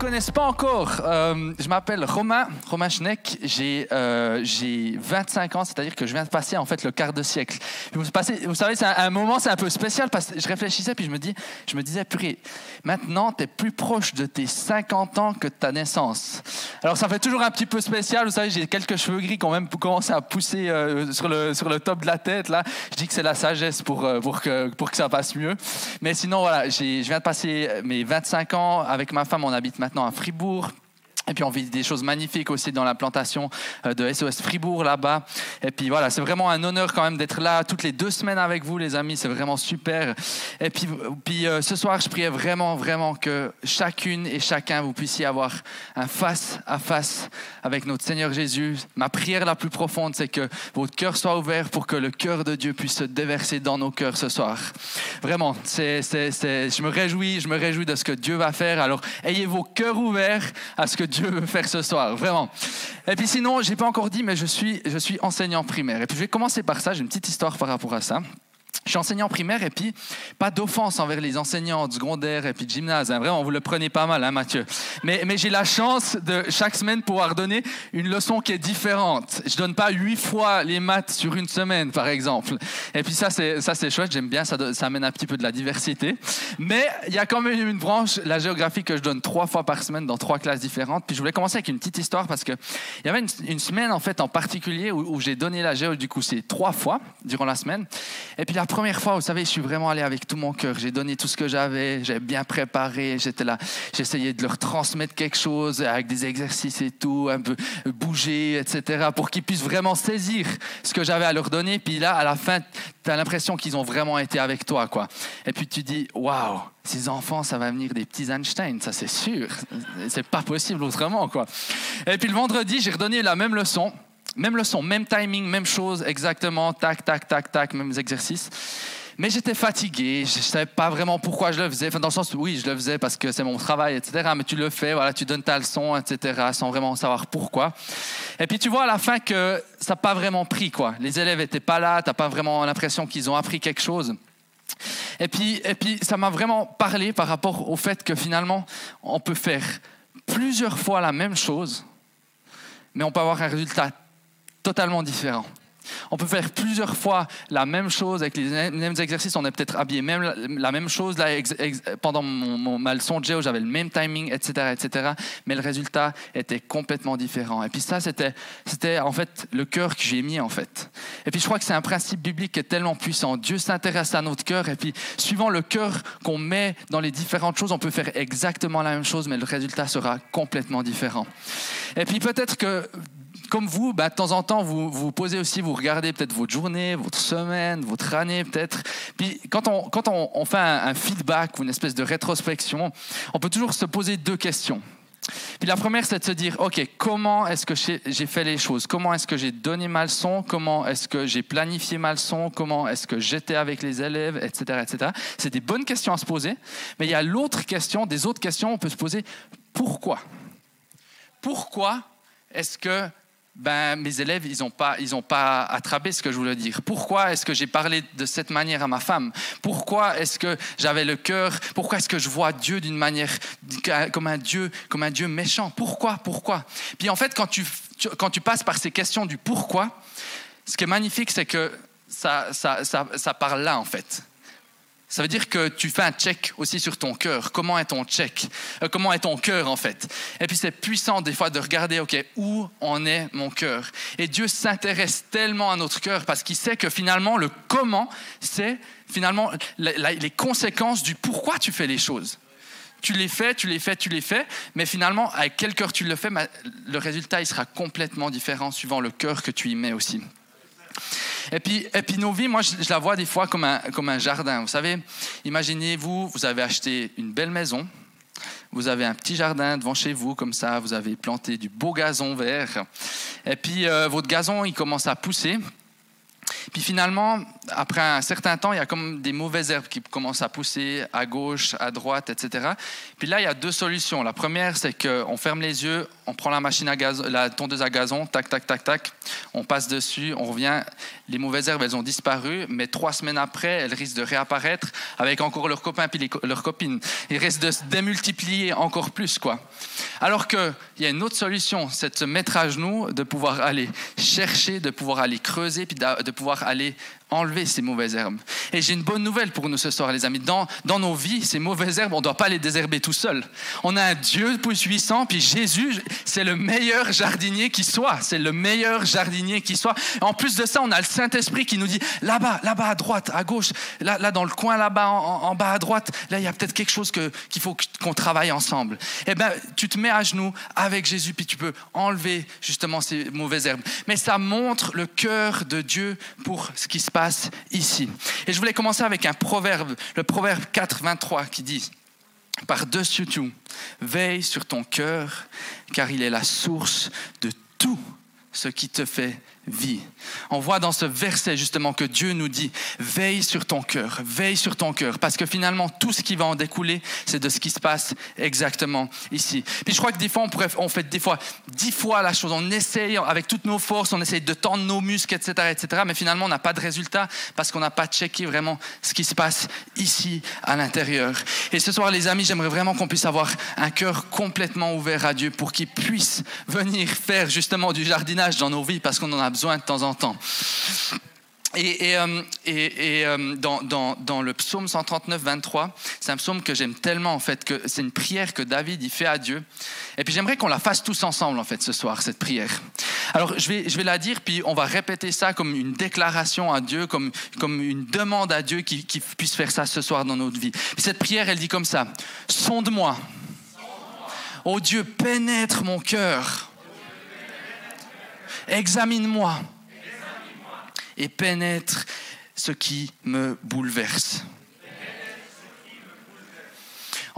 Connaissent pas encore, euh, je m'appelle Romain, Romain Schneck, j'ai euh, 25 ans, c'est-à-dire que je viens de passer en fait le quart de siècle. Vous, vous savez, c'est un, moment, c'est un peu spécial parce que je réfléchissais puis je me, dis, je me disais, purée, maintenant tu es plus proche de tes 50 ans que de ta naissance. Alors ça fait toujours un petit peu spécial, vous savez, j'ai quelques cheveux gris qui ont même commencé à pousser euh, sur, le, sur le top de la tête. Là. Je dis que c'est la sagesse pour, euh, pour, que, pour que ça passe mieux. Mais sinon, voilà, je viens de passer mes 25 ans avec ma femme, on habite maintenant maintenant à Fribourg. Et puis on vit des choses magnifiques aussi dans la plantation euh, de SOS Fribourg là-bas. Et puis voilà, c'est vraiment un honneur quand même d'être là toutes les deux semaines avec vous les amis, c'est vraiment super. Et puis, puis euh, ce soir, je priais vraiment, vraiment que chacune et chacun, vous puissiez avoir un face à face avec notre Seigneur Jésus. Ma prière la plus profonde, c'est que votre cœur soit ouvert pour que le cœur de Dieu puisse se déverser dans nos cœurs ce soir. Vraiment, c'est, je me réjouis, je me réjouis de ce que Dieu va faire. Alors ayez vos cœurs ouverts à ce que Dieu veux faire ce soir, vraiment. Et puis sinon, j'ai pas encore dit, mais je suis, je suis enseignant primaire. Et puis je vais commencer par ça, j'ai une petite histoire par rapport à ça. Je suis enseignant primaire et puis pas d'offense envers les enseignants du secondaire et puis de gymnase. Hein. Vraiment, vous le prenez pas mal, hein, Mathieu. Mais, j'ai la chance de chaque semaine pouvoir donner une leçon qui est différente. Je donne pas huit fois les maths sur une semaine, par exemple. Et puis ça, c'est ça c'est chouette. J'aime bien. Ça, ça amène un petit peu de la diversité. Mais il y a quand même une branche, la géographie, que je donne trois fois par semaine dans trois classes différentes. Puis je voulais commencer avec une petite histoire parce que il y avait une, semaine en fait en particulier où, où j'ai donné la géo. Du coup, c'est trois fois durant la semaine. Et puis la première fois, vous savez, je suis vraiment allé avec tout mon cœur. J'ai donné tout ce que j'avais, j'ai bien préparé, j'étais là, j'essayais de leur transmettre quelque chose avec des exercices et tout, un peu bouger, etc., pour qu'ils puissent vraiment saisir ce que j'avais à leur donner. Puis là, à la fin, tu as l'impression qu'ils ont vraiment été avec toi, quoi. Et puis tu dis, waouh, ces enfants, ça va venir des petits Einstein, ça c'est sûr. C'est pas possible autrement, quoi. Et puis le vendredi, j'ai redonné la même leçon. Même leçon, même timing, même chose, exactement, tac, tac, tac, tac, mêmes exercices. Mais j'étais fatigué, je ne savais pas vraiment pourquoi je le faisais. Enfin, dans le sens oui, je le faisais parce que c'est mon travail, etc. Mais tu le fais, voilà, tu donnes ta leçon, etc., sans vraiment savoir pourquoi. Et puis tu vois à la fin que ça n'a pas vraiment pris, quoi. Les élèves n'étaient pas là, tu n'as pas vraiment l'impression qu'ils ont appris quelque chose. Et puis, et puis ça m'a vraiment parlé par rapport au fait que finalement, on peut faire plusieurs fois la même chose, mais on peut avoir un résultat totalement différent. On peut faire plusieurs fois la même chose avec les mêmes exercices. On est peut-être habillé même la, même chose pendant mon, ma leçon de géo, j'avais le même timing, etc., etc. Mais le résultat était complètement différent. Et puis ça, c'était, c'était en fait le cœur que j'ai mis en fait. Et puis je crois que c'est un principe biblique qui est tellement puissant. Dieu s'intéresse à notre cœur et puis suivant le cœur qu'on met dans les différentes choses, on peut faire exactement la même chose, mais le résultat sera complètement différent. Et puis peut-être que comme vous, bah, de temps en temps, vous vous posez aussi, vous regardez peut-être votre journée, votre semaine, votre année peut-être. Puis quand on, quand on, fait un, feedback ou une espèce de rétrospection, on peut toujours se poser deux questions. Puis la première, c'est de se dire, OK, comment est-ce que j'ai fait les choses? Comment est-ce que j'ai donné ma leçon? Comment est-ce que j'ai planifié ma leçon? Comment est-ce que j'étais avec les élèves? Etc. etc. C'est des bonnes questions à se poser. Mais il y a l'autre question, des autres questions, on peut se poser, pourquoi? Pourquoi est-ce que ben, mes élèves, ils n'ont pas, pas attrapé ce que je voulais dire. Pourquoi est-ce que j'ai parlé de cette manière à ma femme? Pourquoi est-ce que j'avais le cœur Pourquoi est-ce que je vois Dieu d'une manière comme un Dieu, comme un Dieu méchant? Pourquoi? Pourquoi? Puis en fait, quand tu, quand tu passes par ces questions du pourquoi, ce qui est magnifique, c'est que ça, ça, ça, ça parle là en fait. Ça veut dire que tu fais un check aussi sur ton cœur. Comment est ton check? Euh, Comment est ton cœur en fait? Et puis c'est puissant des fois de regarder, ok, où en est mon cœur? Et Dieu s'intéresse tellement à notre cœur parce qu'il sait que finalement le comment, c'est finalement les conséquences du pourquoi tu fais les choses. Tu les fais, tu les fais, tu les fais, mais finalement, avec quel cœur tu le fais, le résultat il sera complètement différent suivant le cœur que tu y mets aussi. Et puis, et puis nos vies, moi, je, la vois des fois comme un, comme un jardin. Vous savez, imaginez-vous, vous avez acheté une belle maison, vous avez un petit jardin devant chez vous, comme ça, vous avez planté du beau gazon vert. Et puis, euh, votre gazon, il commence à pousser. Puis finalement, après un certain temps, il y a comme des mauvaises herbes qui commencent à pousser à gauche, à droite, etc. Puis là, il y a deux solutions. La première, c'est qu'on ferme les yeux, on prend la machine à gazon, la tondeuse à gazon, tac, tac, tac, tac, on passe dessus, on revient. Les mauvaises herbes, elles ont disparu, mais trois semaines après, elles risquent de réapparaître avec encore leurs copains puis leurs copines. Ils risquent de se démultiplier encore plus, quoi. Alors qu'il y a une autre solution, c'est de se mettre à genoux, de pouvoir aller chercher, de pouvoir aller creuser, puis de pouvoir aller enlever ces mauvaises herbes. Et j'ai une bonne nouvelle pour nous ce soir, les amis. Dans, dans nos vies, ces mauvaises herbes, on ne doit pas les désherber tout seul. On a un Dieu puissant, puis Jésus, c'est le meilleur jardinier qui soit. C'est le meilleur jardinier qui soit. En plus de ça, on a le Saint-Esprit qui nous dit, là-bas, là-bas à droite, à gauche, là, là dans le coin là-bas, en, bas à droite, là, il y a peut-être quelque chose qu'il faut qu'on travaille ensemble. Eh bien, tu te mets à genoux avec Jésus, puis tu peux enlever justement ces mauvaises herbes. Mais ça montre le cœur de Dieu pour ce qui se passe ici. Et je voulais commencer avec un proverbe, le proverbe 4, 23, qui dit Par-dessus tout, veille sur ton cœur, car il est la source de tout ce qui te fait vie. On voit dans ce verset justement que Dieu nous dit, veille sur ton cœur, veille sur ton cœur, parce que finalement tout ce qui va en découler, c'est de ce qui se passe exactement ici. Puis je crois que des fois, on, fait des fois dix fois la chose, on essaye avec toutes nos forces, on essaye de tendre nos muscles, etc., etc., mais finalement on n'a pas de résultat parce qu'on n'a pas checké vraiment ce qui se passe ici à l'intérieur. Et ce soir, les amis, j'aimerais vraiment qu'on puisse avoir un cœur complètement ouvert à Dieu pour qu'il puisse venir faire justement du jardinage dans nos vies parce qu'on en a besoin de temps en temps. Et, et, euh, euh, dans, dans, dans, le psaume 139, 23, c'est un psaume que j'aime tellement, en fait, que c'est une prière que David il fait à Dieu. Et puis j'aimerais qu'on la fasse tous ensemble, en fait, ce soir, cette prière. Alors, je vais, je vais la dire, puis on va répéter ça comme une déclaration à Dieu, comme, comme une demande à Dieu qui, qui puisse faire ça ce soir dans notre vie. Puis cette prière, elle dit comme ça Sonde-moi. Oh Dieu, pénètre mon cœur Examine-moi et pénètre ce qui me bouleverse.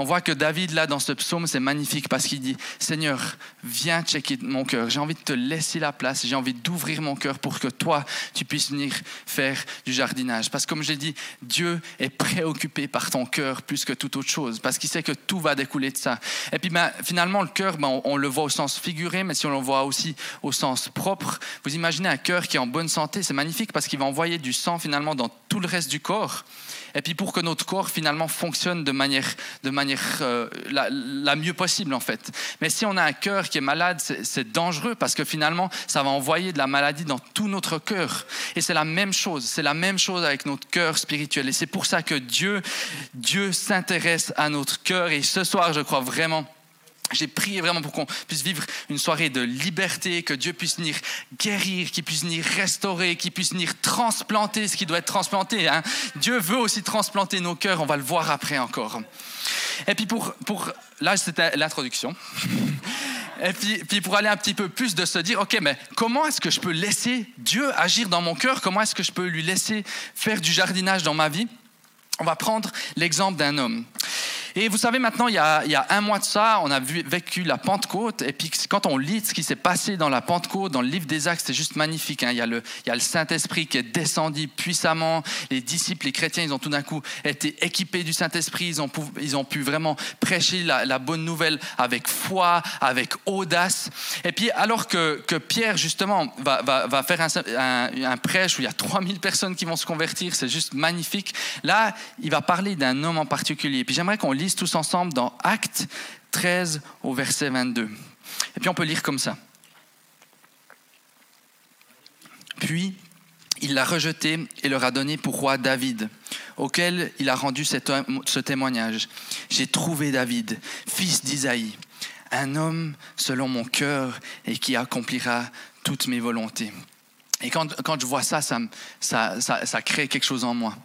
On voit que David, là, dans ce psaume, c'est magnifique parce qu'il dit, Seigneur, viens checker mon cœur. J'ai envie de te laisser la place. J'ai envie d'ouvrir mon cœur pour que toi, tu puisses venir faire du jardinage. Parce que comme j'ai dit, Dieu est préoccupé par ton cœur plus que toute autre chose. Parce qu'il sait que tout va découler de ça. Et puis, ben, finalement, le cœur, ben, on, le voit au sens figuré, mais si on le voit aussi au sens propre, vous imaginez un cœur qui est en bonne santé, c'est magnifique parce qu'il va envoyer du sang finalement dans tout le reste du corps. Et puis pour que notre corps finalement fonctionne de manière, de manière euh, la, mieux possible en fait. Mais si on a un cœur qui est malade, c'est dangereux parce que finalement ça va envoyer de la maladie dans tout notre cœur. Et c'est la même chose, c'est la même chose avec notre cœur spirituel. Et c'est pour ça que Dieu, Dieu s'intéresse à notre cœur. Et ce soir, je crois vraiment j'ai prié vraiment pour qu'on puisse vivre une soirée de liberté, que Dieu puisse venir guérir, qu'il puisse venir restaurer, qu'il puisse venir transplanter ce qui doit être transplanté. Hein. Dieu veut aussi transplanter nos cœurs, on va le voir après encore. Et puis pour, pour là c'était l'introduction. Et puis, puis, pour aller un petit peu plus de se dire, ok, mais comment est-ce que je peux laisser Dieu agir dans mon cœur? Comment est-ce que je peux lui laisser faire du jardinage dans ma vie? On va prendre l'exemple d'un homme. Et vous savez, maintenant, il y, a, un mois de ça, on a vécu la Pentecôte. Et puis, quand on lit ce qui s'est passé dans la Pentecôte, dans le livre des Actes, c'est juste magnifique. Hein. Il, y a le, Saint-Esprit qui est descendu puissamment. Les disciples, les chrétiens, ils ont tout d'un coup été équipés du Saint-Esprit. Ils ont, pu, vraiment prêcher la, bonne nouvelle avec foi, avec audace. Et puis, alors que, Pierre, justement, va, faire un, prêche où il y a 3000 personnes qui vont se convertir, c'est juste magnifique. Là, il va parler d'un homme en particulier. Puis, j'aimerais qu'on tous ensemble dans Acte 13 au verset 22. Et puis on peut lire comme ça. Puis il l'a rejeté et leur a donné pour roi David, auquel il a rendu ce témoignage. J'ai trouvé David, fils d'Isaïe, un homme selon mon cœur et qui accomplira toutes mes volontés. Et quand, quand, je vois ça ça, ça, ça, crée quelque chose en moi.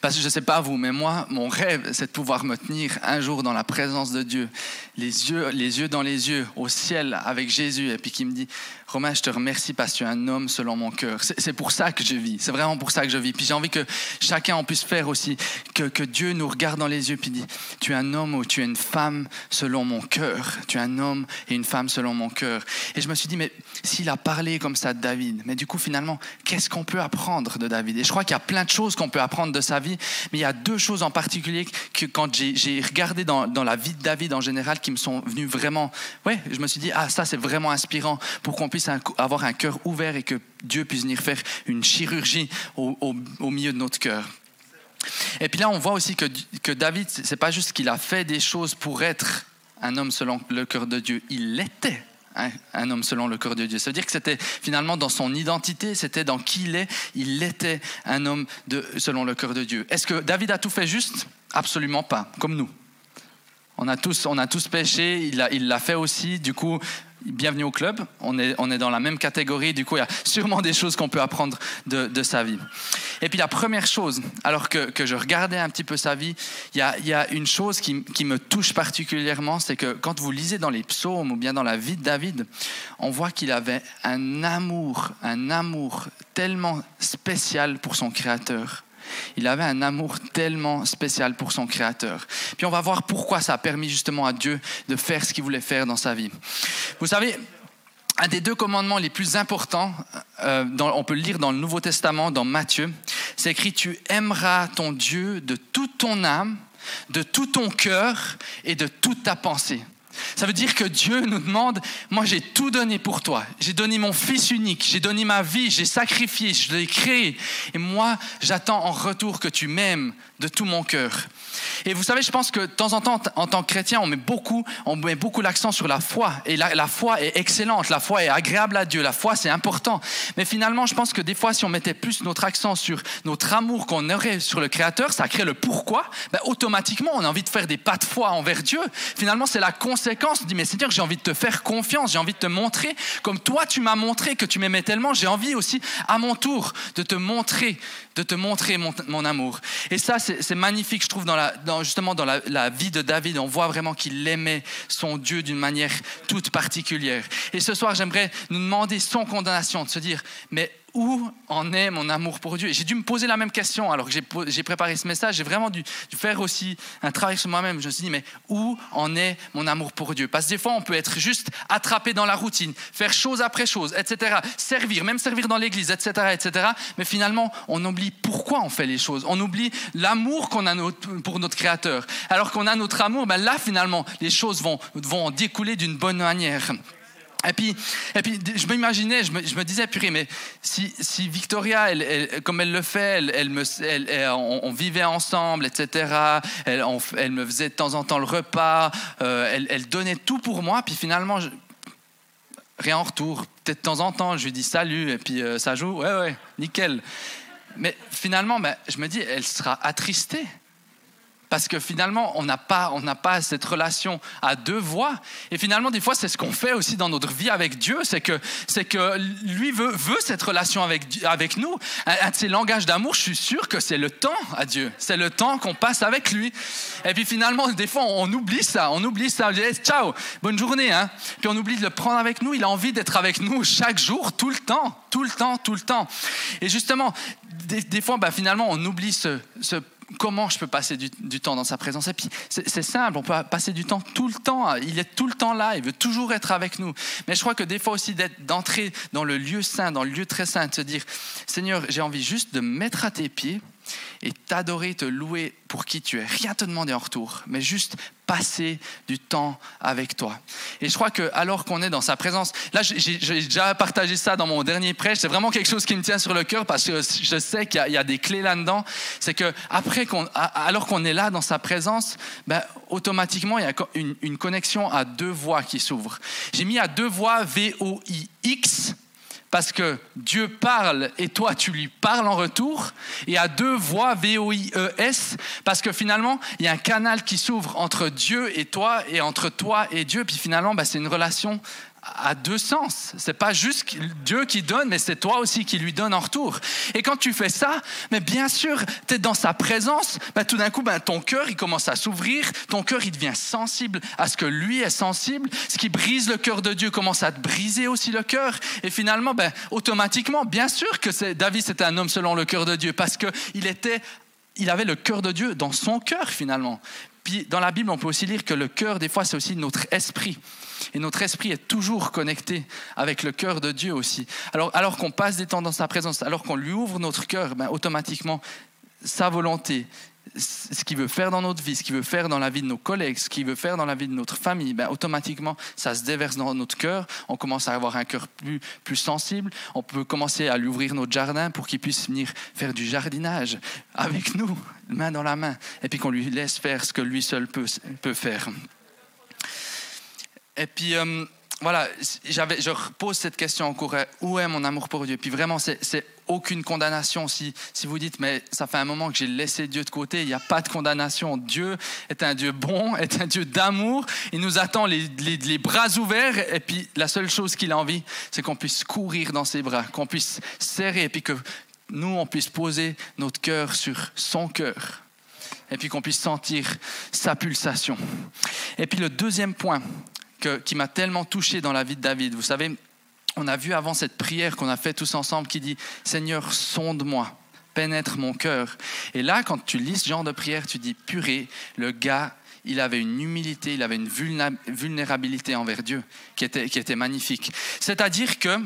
Parce que je ne sais pas vous, mais moi, mon rêve, c'est de pouvoir me tenir un jour dans la présence de Dieu, les yeux, les yeux dans les yeux, au ciel avec Jésus, et puis qui me dit, Romain, je te remercie parce que tu es un homme selon mon cœur. C'est pour ça que je vis. C'est vraiment pour ça que je vis. Puis j'ai envie que chacun en puisse faire aussi, que, que Dieu nous regarde dans les yeux puis dit, tu es un homme ou tu es une femme selon mon cœur. Tu es un homme et une femme selon mon cœur. Et je me suis dit, mais s'il a parlé comme ça de David, mais du coup, finalement, qu'est-ce qu'on peut apprendre de David? Et je crois qu'il y a plein de choses qu'on peut apprendre de sa vie, mais il y a deux choses en particulier que quand j'ai regardé dans, la vie de David en général qui me sont venues vraiment, ouais, je me suis dit, ah ça c'est vraiment inspirant pour qu'on puisse avoir un cœur ouvert et que Dieu puisse venir faire une chirurgie au milieu de notre cœur. Et puis là, on voit aussi que, que David, c'est pas juste qu'il a fait des choses pour être un homme selon le cœur de Dieu, il l'était un homme selon le cœur de Dieu. Ça veut dire que c'était finalement dans son identité, c'était dans qui il est, il était un homme de, selon le cœur de Dieu. Est-ce que David a tout fait juste? Absolument pas, comme nous. On a tous, on a tous péché, il l'a fait aussi. Du coup, bienvenue au club. On est, on est dans la même catégorie. Du coup, il y a sûrement des choses qu'on peut apprendre de, sa vie. Et puis la première chose, alors que, je regardais un petit peu sa vie, il y a, une chose qui, me touche particulièrement, c'est que quand vous lisez dans les psaumes ou bien dans la vie de David, on voit qu'il avait un amour, un amour tellement spécial pour son Créateur. Il avait un amour tellement spécial pour son Créateur. Puis on va voir pourquoi ça a permis justement à Dieu de faire ce qu'il voulait faire dans sa vie. Vous savez, un des deux commandements les plus importants, euh, on peut le lire dans le Nouveau Testament, dans Matthieu, c'est écrit, tu aimeras ton Dieu de toute ton âme, de tout ton cœur et de toute ta pensée. Ça veut dire que Dieu nous demande, moi j'ai tout donné pour toi. J'ai donné mon Fils unique, j'ai donné ma vie, j'ai sacrifié, je l'ai créé. Et moi, j'attends en retour que tu m'aimes de tout mon cœur. Et vous savez, je pense que de temps en temps, en tant que chrétien, on met beaucoup, beaucoup l'accent sur la foi. Et la, la, foi est excellente, la foi est agréable à Dieu, la foi c'est important. Mais finalement, je pense que des fois, si on mettait plus notre accent sur notre amour qu'on aurait sur le Créateur, ça crée le pourquoi. Ben, automatiquement, on a envie de faire des pas de foi envers Dieu. Finalement, c'est la conséquence. On dit, mais Seigneur, j'ai envie de te faire confiance, j'ai envie de te montrer, comme toi, tu m'as montré que tu m'aimais tellement, j'ai envie aussi, à mon tour, de te montrer, de te montrer mon, mon amour. Et ça, c'est magnifique, je trouve, dans la, justement dans la, la, vie de David, on voit vraiment qu'il aimait son Dieu d'une manière toute particulière. Et ce soir, j'aimerais nous demander sans condamnation, de se dire, mais où en est mon amour pour Dieu J'ai dû me poser la même question alors que j'ai préparé ce message. J'ai vraiment dû, faire aussi un travail sur moi-même. Je me suis dit, mais où en est mon amour pour Dieu? Parce que des fois, on peut être juste attrapé dans la routine, faire chose après chose, etc. Servir, même servir dans l'église, etc., etc. Mais finalement, on oublie pourquoi on fait les choses. On oublie l'amour qu'on a pour notre Créateur. Alors qu'on a notre amour, ben là, finalement, les choses vont, vont découler d'une bonne manière. Et puis, et puis je m'imaginais, je me, je me, disais, purée, mais si, si Victoria, comme elle le fait, elle, me, on, vivait ensemble, etc. Elle, me faisait de temps en temps le repas, euh, elle, donnait tout pour moi, puis finalement, rien en retour. Peut-être de temps en temps, je lui dis salut, et puis euh, ça joue, ouais, ouais, nickel. Mais finalement, ben, je me dis, elle sera attristée. Parce que finalement, on n'a pas, cette relation à deux voix. Et finalement, des fois, c'est ce qu'on fait aussi dans notre vie avec Dieu, c'est que, c'est que lui veut, cette relation avec, nous. Un, de ses langages d'amour, je suis sûr que c'est le temps à Dieu. C'est le temps qu'on passe avec lui. Et puis finalement, des fois, on, oublie ça. On oublie ça. On dit, ciao, bonne journée. Hein? Puis on oublie de le prendre avec nous. Il a envie d'être avec nous chaque jour, tout le temps, tout le temps, tout le temps. Et justement, des, fois, bah, finalement, on oublie ce comment je peux passer du, temps dans sa présence Et puis, c'est simple, on peut passer du temps tout le temps. Il est tout le temps là, il veut toujours être avec nous. Mais je crois que des fois aussi d'entrer dans le lieu saint, dans le lieu très saint, de se dire, Seigneur, j'ai envie juste de mettre à tes pieds et t'adorer, te louer pour qui tu es. Rien te demander en retour, mais juste passer du temps avec toi. Et je crois que alors qu'on est dans sa présence, là j'ai déjà partagé ça dans mon dernier prêche, c'est vraiment quelque chose qui me tient sur le cœur parce que je sais qu'il y, a des clés là-dedans. C'est que après qu'on, alors qu'on est là dans sa présence, ben, automatiquement il y a une, connexion à deux voix qui s'ouvrent. J'ai mis à deux voix V O I X parce que Dieu parle et toi tu lui parles en retour, et à deux voix V-O-I-E-S, parce que finalement il y a un canal qui s'ouvre entre Dieu et toi, et entre toi et Dieu, puis finalement bah, c'est une relation à deux sens. C'est pas juste Dieu qui donne, mais c'est toi aussi qui lui donne en retour. Et quand tu fais ça, mais bien sûr, tu es dans sa présence, ben tout d'un coup, ben ton cœur, il commence à s'ouvrir, ton cœur, il devient sensible à ce que lui est sensible. Ce qui brise le cœur de Dieu commence à te briser aussi le cœur. Et finalement, ben, automatiquement, bien sûr que David, c'était un homme selon le cœur de Dieu, parce qu'il était, il avait le cœur de Dieu dans son cœur finalement. Dans la Bible, on peut aussi lire que le cœur, des fois, c'est aussi notre esprit. Et notre esprit est toujours connecté avec le cœur de Dieu aussi. Alors, alors qu'on passe des temps dans sa présence, alors qu'on lui ouvre notre cœur, ben, automatiquement, sa volonté, ce qu'il veut faire dans notre vie, ce qu'il veut faire dans la vie de nos collègues, ce qu'il veut faire dans la vie de notre famille, ben, automatiquement, ça se déverse dans notre cœur. On commence à avoir un cœur plus, sensible. On peut commencer à lui ouvrir notre jardin pour qu'il puisse venir faire du jardinage avec nous, main dans la main, et puis qu'on lui laisse faire ce que lui seul peut, peut faire. Et puis, euh, voilà, je repose cette question en cours. Où est mon amour pour Dieu? Puis vraiment, c'est aucune condamnation. Si, si vous dites, mais ça fait un moment que j'ai laissé Dieu de côté, il n'y a pas de condamnation. Dieu est un Dieu bon, est un Dieu d'amour. Il nous attend les, les, bras ouverts. Et puis la seule chose qu'il a envie, c'est qu'on puisse courir dans ses bras, qu'on puisse serrer, et puis que nous, on puisse poser notre cœur sur son cœur. Et puis qu'on puisse sentir sa pulsation. Et puis le deuxième point qui m'a tellement touché dans la vie de David, vous savez, on a vu avant cette prière qu'on a fait tous ensemble qui dit Seigneur, sonde-moi, pénètre mon cœur. Et là, quand tu lis ce genre de prière, tu dis purée, le gars, il avait une humilité, il avait une vulnérabilité envers Dieu qui était, qui était magnifique. C'est-à-dire que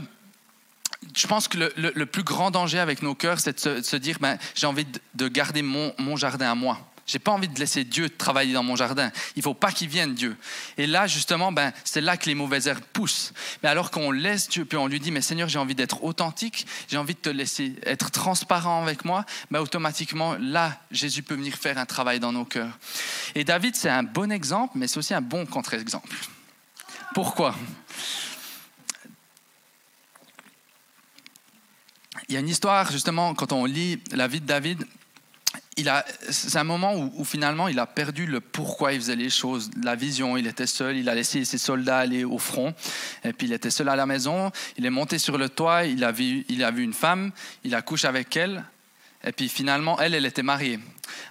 je pense que le, plus grand danger avec nos cœurs, c'est de se, dire ben, j'ai envie de garder mon, mon jardin à moi. J'ai pas envie de laisser Dieu travailler dans mon jardin. Il faut pas qu'il vienne Dieu. Et là, justement, ben, c'est là que les mauvaises herbes poussent. Mais alors qu'on laisse Dieu, puis on lui dit, mais Seigneur, j'ai envie d'être authentique, j'ai envie de te laisser être transparent avec moi, ben, automatiquement, là, Jésus peut venir faire un travail dans nos cœurs. Et David, c'est un bon exemple, mais c'est aussi un bon contre-exemple. Pourquoi? Il y a une histoire, justement, quand on lit la vie de David, c'est un moment où, finalement il a perdu le pourquoi il faisait les choses, la vision. Il était seul, il a laissé ses soldats aller au front, et puis il était seul à la maison. Il est monté sur le toit, il a vu, il a vu une femme, il a couché avec elle, et puis finalement elle, elle était mariée.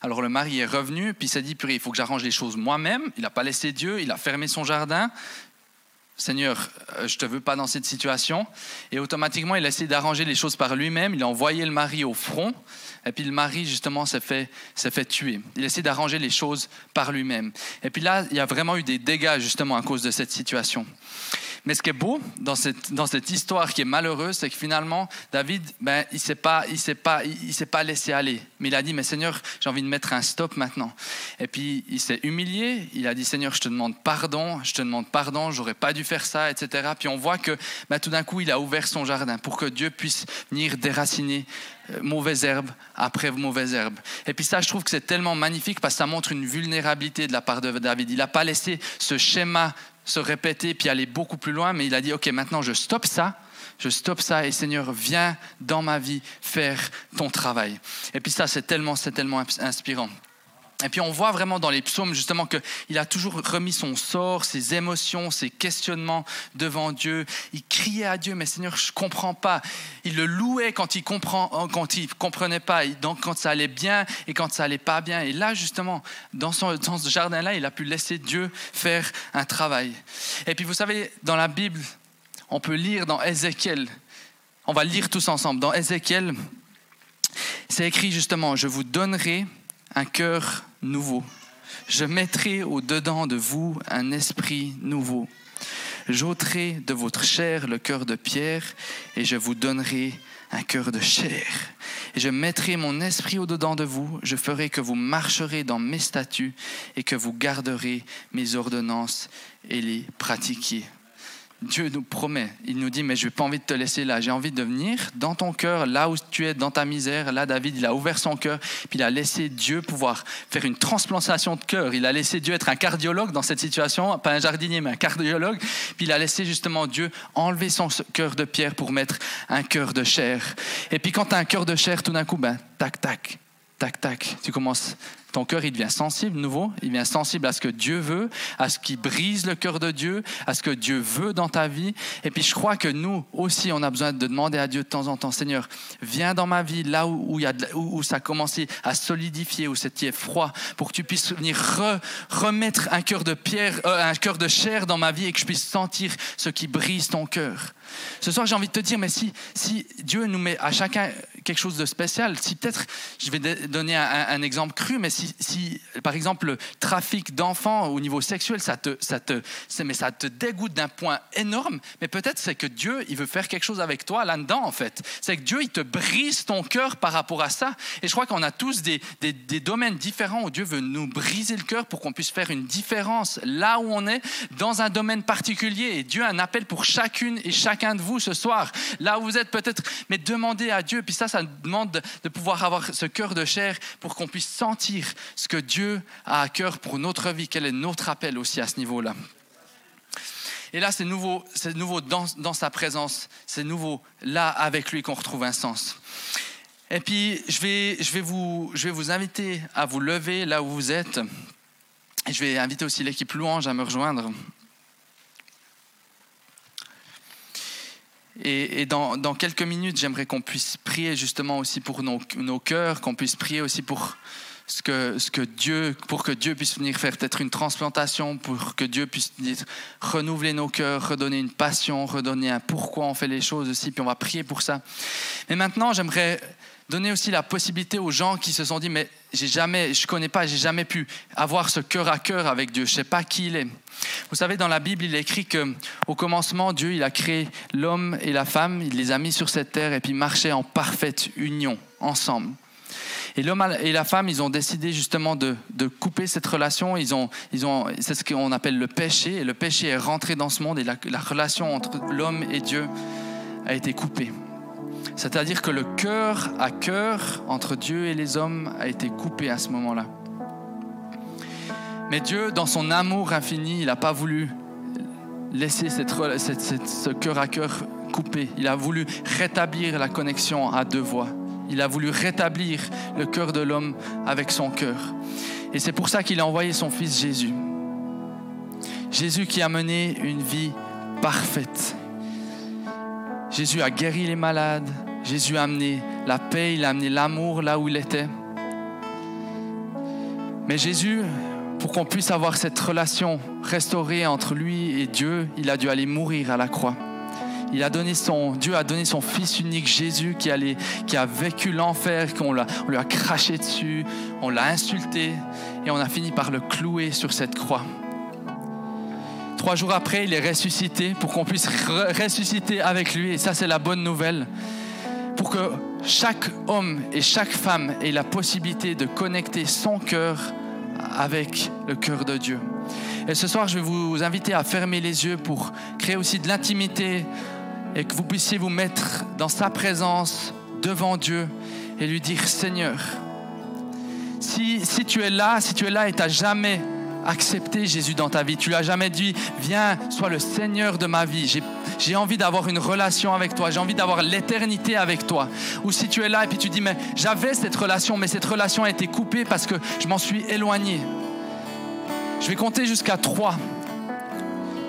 Alors le mari est revenu, puis il s'est dit, purée, il faut que j'arrange les choses moi-même. Il n'a pas laissé Dieu, il a fermé son jardin. Seigneur, euh, je ne te veux pas dans cette situation. Et automatiquement, il a essayé d'arranger les choses par lui-même. Il a envoyé le mari au front. Et puis le mari, justement, s'est fait, fait tuer. Il essaie d'arranger les choses par lui-même. Et puis là, il y a vraiment eu des dégâts, justement, à cause de cette situation. Mais ce qui est beau dans cette, dans cette histoire qui est malheureuse, c'est que finalement, David, ben, il ne s'est pas, pas, il, s'est pas laissé aller. Mais il a dit, mais Seigneur, j'ai envie de mettre un stop maintenant. Et puis, il s'est humilié. Il a dit, Seigneur, je te demande pardon, je te demande pardon, j'aurais pas dû faire ça, etc. Puis on voit que ben, tout d'un coup, il a ouvert son jardin pour que Dieu puisse venir déraciner mauvaise herbe après mauvaise herbe. Et puis ça, je trouve que c'est tellement magnifique parce que ça montre une vulnérabilité de la part de David. Il n'a pas laissé ce schéma se répéter puis aller beaucoup plus loin, mais il a dit, OK, maintenant je stoppe ça, je stoppe ça et Seigneur, viens dans ma vie faire ton travail. Et puis ça, c'est tellement, c'est tellement inspirant. Et puis on voit vraiment dans les psaumes justement qu'il a toujours remis son sort, ses émotions, ses questionnements devant Dieu. Il criait à Dieu, mais Seigneur, je comprends pas. Il le louait quand il comprend, quand il comprenait pas, donc quand ça allait bien et quand ça allait pas bien. Et là justement, dans, dans ce jardin-là, il a pu laisser Dieu faire un travail. Et puis vous savez, dans la Bible, on peut lire dans Ézéchiel. On va lire tous ensemble. Dans Ézéchiel, c'est écrit justement, je vous donnerai un cœur nouveau. Je mettrai au-dedans de vous un esprit nouveau. J'ôterai de votre chair le cœur de pierre et je vous donnerai un cœur de chair. Et je mettrai mon esprit au-dedans de vous. Je ferai que vous marcherez dans mes statuts et que vous garderez mes ordonnances et les pratiquiez. Dieu nous promet, il nous dit, mais je n'ai pas envie de te laisser là, j'ai envie de venir dans ton cœur, là où tu es, dans ta misère. Là, David, il a ouvert son cœur, puis il a laissé Dieu pouvoir faire une transplantation de cœur. Il a laissé Dieu être un cardiologue dans cette situation, pas un jardinier, mais un cardiologue. Puis il a laissé justement Dieu enlever son cœur de pierre pour mettre un cœur de chair. Et puis quand tu as un cœur de chair, tout d'un coup, ben, tac, tac, tac, tac, tu commences ton cœur, il devient sensible, nouveau. Il devient sensible à ce que Dieu veut, à ce qui brise le cœur de Dieu, à ce que Dieu veut dans ta vie. Et puis, je crois que nous aussi, on a besoin de demander à Dieu de temps en temps, Seigneur, viens dans ma vie, là où, y a où, ça a commencé à solidifier, où c'était froid, pour que tu puisses venir remettre un cœur de pierre, euh, un cœur de chair dans ma vie et que je puisse sentir ce qui brise ton cœur. Ce soir, j'ai envie de te dire, mais si, si Dieu nous met à chacun quelque chose de spécial, si peut-être, je vais donner un, exemple cru, mais si si, si, par exemple, le trafic d'enfants au niveau sexuel, ça te, ça te, mais ça te dégoûte d'un point énorme, mais peut-être c'est que Dieu, il veut faire quelque chose avec toi là-dedans, en fait. C'est que Dieu, il te brise ton cœur par rapport à ça. Et je crois qu'on a tous des, des, des domaines différents où Dieu veut nous briser le cœur pour qu'on puisse faire une différence là où on est, dans un domaine particulier. Et Dieu a un appel pour chacune et chacun de vous ce soir. Là où vous êtes peut-être, mais demandez à Dieu. Puis ça, ça demande de pouvoir avoir ce cœur de chair pour qu'on puisse sentir ce que Dieu a à cœur pour notre vie. Quel est notre appel aussi à ce niveau-là? Et là, c'est nouveau, c'est nouveau dans, dans, sa présence, c'est nouveau là avec lui qu'on retrouve un sens. Et puis, je vais, je, vais vous, je vais vous inviter à vous lever là où vous êtes. Et je vais inviter aussi l'équipe louange à me rejoindre. Et, dans, quelques minutes, j'aimerais qu'on puisse prier justement aussi pour nos, nos cœurs, qu'on puisse prier aussi pour ce que, Dieu, pour que Dieu puisse venir faire peut-être une transplantation, pour que Dieu puisse renouveler nos cœurs, redonner une passion, redonner un pourquoi on fait les choses aussi, puis on va prier pour ça. Mais maintenant, j'aimerais donner aussi la possibilité aux gens qui se sont dit mais j'ai jamais, je connais pas, j'ai jamais pu avoir ce cœur à cœur avec Dieu. Je sais pas qui il est. Vous savez, dans la Bible, il est écrit que au commencement, Dieu il a créé l'homme et la femme, il les a mis sur cette terre et puis marchaient en parfaite union ensemble. Et l'homme et la femme, ils ont décidé justement de, de couper cette relation. Ils ont, ils ont, c'est ce qu'on appelle le péché. Et le péché est rentré dans ce monde et la relation entre l'homme et Dieu a été coupée. C'est-à-dire que le cœur à cœur entre Dieu et les hommes a été coupé à ce moment-là. Mais Dieu, dans son amour infini, il n'a pas voulu laisser cette, ce cœur à cœur coupé. Il a voulu rétablir la connexion à deux voix. Il a voulu rétablir le cœur de l'homme avec son cœur. Et c'est pour ça qu'il a envoyé son fils Jésus. Jésus qui a mené une vie parfaite. Jésus a guéri les malades. Jésus a amené la paix, il a amené l'amour là où il était. Mais Jésus, pour qu'on puisse avoir cette relation restaurée entre lui et Dieu, il a dû aller mourir à la croix. Il a donné son, Dieu a donné son Fils unique Jésus qui, a vécu l'enfer, qu'on on lui a craché dessus, on l'a insulté et on a fini par le clouer sur cette croix. Trois jours après, il est ressuscité pour qu'on puisse ressusciter avec lui. Et ça, c'est la bonne nouvelle. Pour que chaque homme et chaque femme ait la possibilité de connecter son cœur avec le cœur de Dieu. Et ce soir, je vais vous inviter à fermer les yeux pour créer aussi de l'intimité et que vous puissiez vous mettre dans sa présence devant Dieu et lui dire Seigneur, si, si tu es là, si tu es là et tu n'as jamais accepter Jésus dans ta vie. Tu l'as jamais dit, viens, sois le Seigneur de ma vie. J'ai envie d'avoir une relation avec toi. J'ai envie d'avoir l'éternité avec toi. Ou si tu es là et puis tu dis, mais j'avais cette relation, mais cette relation a été coupée parce que je m'en suis éloigné. Je vais compter jusqu'à trois.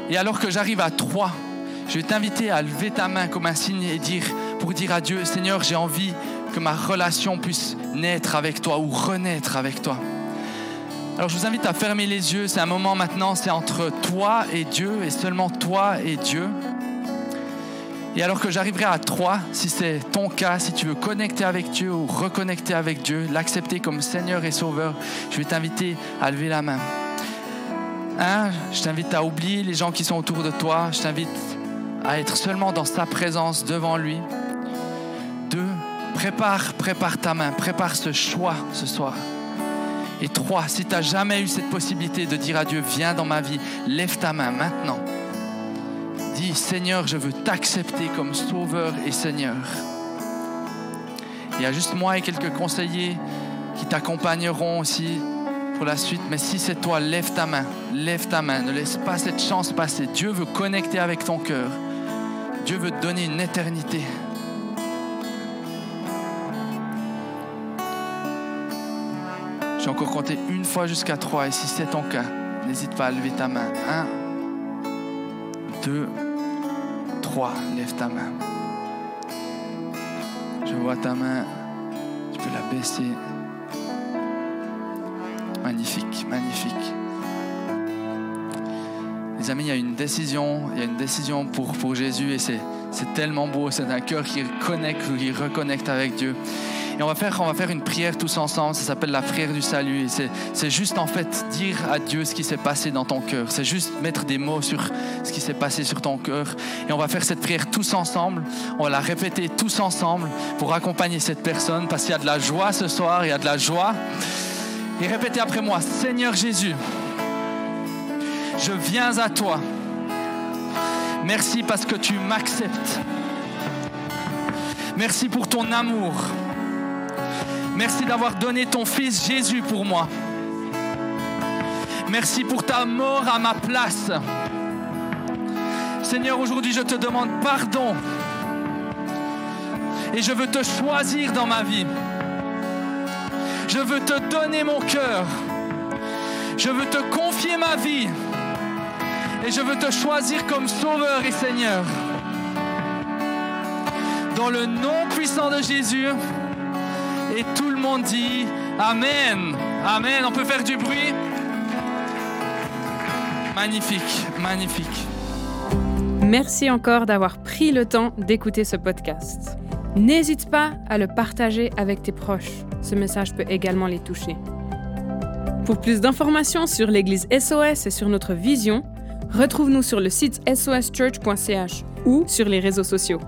Et alors que j'arrive à trois, je vais t'inviter à lever ta main comme un signe et dire, pour dire à Dieu, Seigneur, j'ai envie que ma relation puisse naître avec toi ou renaître avec toi. Alors je vous invite à fermer les yeux. C'est un moment maintenant, c'est entre toi et Dieu et seulement toi et Dieu. Et alors que j'arriverai à trois, si c'est ton cas, si tu veux connecter avec Dieu ou reconnecter avec Dieu, l'accepter comme Seigneur et Sauveur, je vais t'inviter à lever la main. Un, je t'invite à oublier les gens qui sont autour de toi. Je t'invite à être seulement dans sa présence devant lui. Deux, prépare, prépare ta main, prépare ce choix ce soir. Et trois, si tu n'as jamais eu cette possibilité de dire à Dieu, viens dans ma vie, lève ta main maintenant. Dis, Seigneur, je veux t'accepter comme Sauveur et Seigneur. Il y a juste moi et quelques conseillers qui t'accompagneront aussi pour la suite. Mais si c'est toi, lève ta main, lève ta main, ne laisse pas cette chance passer. Dieu veut connecter avec ton cœur. Dieu veut te donner une éternité. Je vais encore compter une fois jusqu'à trois. Et si c'est ton cas, n'hésite pas à lever ta main. Un, deux, trois. Lève ta main. Je vois ta main. Tu peux la baisser. Magnifique, magnifique. Les amis, il y a une décision, il y a une décision pour, pour Jésus et c'est C'est tellement beau, c'est un cœur qui connecte, qui reconnecte avec Dieu. Et on va faire, une prière tous ensemble, ça s'appelle la prière du salut. C'est juste en fait dire à Dieu ce qui s'est passé dans ton cœur. C'est juste mettre des mots sur ce qui s'est passé sur ton cœur. Et on va faire cette prière tous ensemble. On va la répéter tous ensemble pour accompagner cette personne parce qu'il y a de la joie ce soir, il y a de la joie. Et répétez après moi, Seigneur Jésus, je viens à toi. Merci parce que tu m'acceptes. Merci pour ton amour. Merci d'avoir donné ton Fils Jésus pour moi. Merci pour ta mort à ma place. Seigneur, aujourd'hui je te demande pardon. Et je veux te choisir dans ma vie. Je veux te donner mon cœur. Je veux te confier ma vie. Et je veux te choisir comme Sauveur et Seigneur. Dans le nom puissant de Jésus. Et tout le monde dit Amen. Amen. On peut faire du bruit? Magnifique, magnifique. Merci encore d'avoir pris le temps d'écouter ce podcast. N'hésite pas à le partager avec tes proches. Ce message peut également les toucher. Pour plus d'informations sur l'Église SOS et sur notre vision, retrouve-nous sur le site soschurch.ch ou sur les réseaux sociaux.